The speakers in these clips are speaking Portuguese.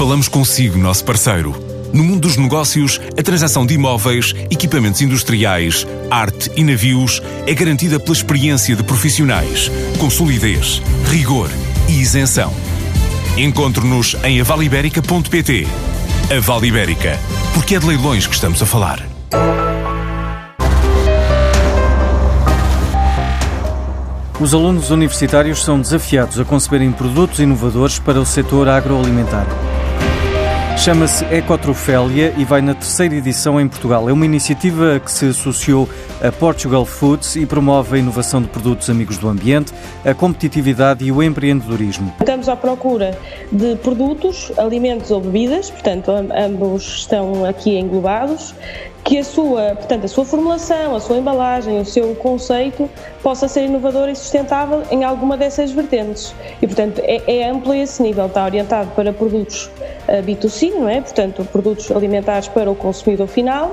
Falamos consigo, nosso parceiro. No mundo dos negócios, a transação de imóveis, equipamentos industriais, arte e navios é garantida pela experiência de profissionais, com solidez, rigor e isenção. Encontre-nos em avaliberica.pt. A Vale Ibérica, porque é de leilões que estamos a falar. Os alunos universitários são desafiados a conceberem produtos inovadores para o setor agroalimentar. Chama-se Ecotrofélia e vai na terceira edição em Portugal. É uma iniciativa que se associou a Portugal Foods e promove a inovação de produtos amigos do ambiente, a competitividade e o empreendedorismo. Estamos à procura de produtos, alimentos ou bebidas, portanto, ambos estão aqui englobados, que a sua, portanto, a sua formulação, a sua embalagem, o seu conceito possa ser inovador e sustentável em alguma dessas vertentes. E, portanto, é, é amplo esse nível, está orientado para produtos B2C, não é? Portanto, produtos alimentares para o consumidor final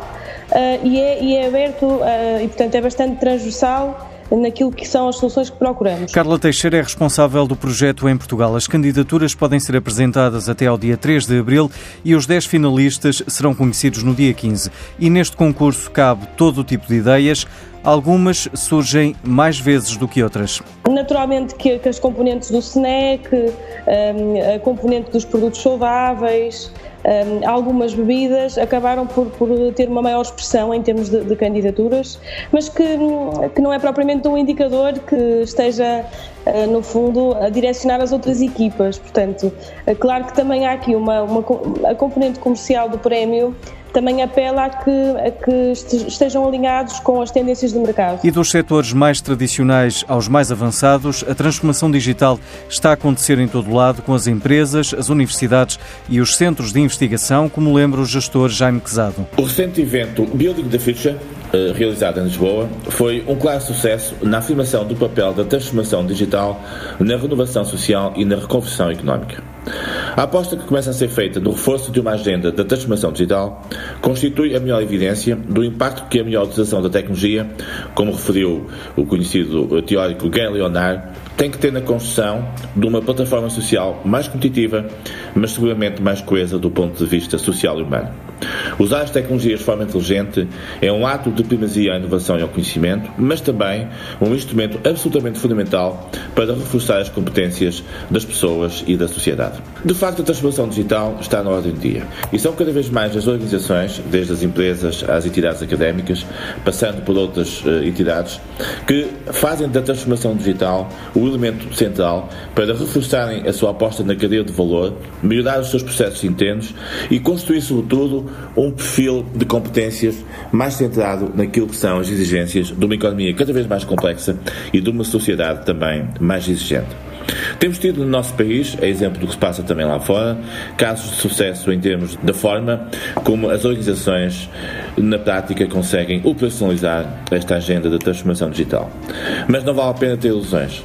uh, e, é, e, é, aberto uh, e, portanto, é bastante transversal naquilo que são as soluções que procuramos. Carla Teixeira é responsável do projeto em Portugal. As candidaturas podem ser apresentadas até ao dia 3 de abril e os 10 finalistas serão conhecidos no dia 15. E neste concurso cabe todo o tipo de ideias. Algumas surgem mais vezes do que outras. Naturalmente que, as componentes do snack, hum, a componente dos produtos saudáveis, um, algumas bebidas acabaram por, por, ter uma maior expressão em termos de, de, candidaturas, mas que, que não é propriamente um indicador que esteja, uh, no fundo, a direcionar as outras equipas. Portanto, é claro que também há aqui uma, uma a componente comercial do prémio também apela a que, a que estejam alinhados com as tendências do mercado. E dos setores mais tradicionais aos mais avançados, a transformação digital está a acontecer em todo lado, com as empresas, as universidades e os centros de investigação, como lembra o gestor Jaime Quezado. O recente evento Building the Future eh, realizado em Lisboa, foi um claro sucesso na afirmação do papel da transformação digital na renovação social e na reconversão económica. A aposta que começa a ser feita no reforço de uma agenda da transformação digital constitui a melhor evidência do impacto que a melhor utilização da tecnologia, como referiu o conhecido teórico Guy Leonard, tem que ter na construção de uma plataforma social mais competitiva, mas seguramente mais coesa do ponto de vista social e humano. Usar as tecnologias de forma inteligente é um ato de primazia à inovação e ao conhecimento, mas também um instrumento absolutamente fundamental para reforçar as competências das pessoas e da sociedade. De facto, a transformação digital está na ordem do dia e são cada vez mais as organizações, desde as empresas às entidades académicas, passando por outras uh, entidades, que fazem da transformação digital o elemento central para reforçarem a sua aposta na cadeia de valor, melhorar os seus processos internos e construir, sobretudo, um perfil de competências mais centrado naquilo que são as exigências de uma economia cada vez mais complexa e de uma sociedade também mais exigente. Temos tido no nosso país, é exemplo do que se passa também lá fora, casos de sucesso em termos da forma como as organizações na prática conseguem operacionalizar esta agenda de transformação digital. Mas não vale a pena ter ilusões.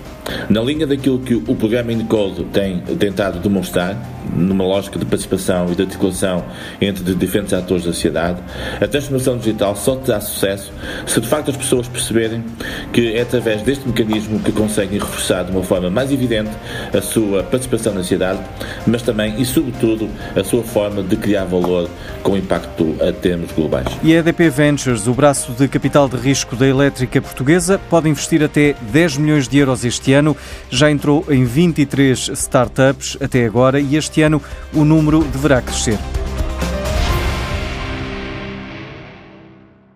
Na linha daquilo que o programa Encode tem tentado demonstrar, numa lógica de participação e de articulação entre diferentes atores da sociedade, a transformação digital só terá sucesso se de facto as pessoas perceberem que é através deste mecanismo que conseguem reforçar de uma forma mais evidente a sua participação na sociedade, mas também e sobretudo a sua forma de criar valor com impacto a termos globais. E a EDP Ventures, o braço de capital de risco da elétrica portuguesa, pode investir até 10 milhões de euros este ano. Já entrou em 23 startups até agora e este ano o número deverá crescer.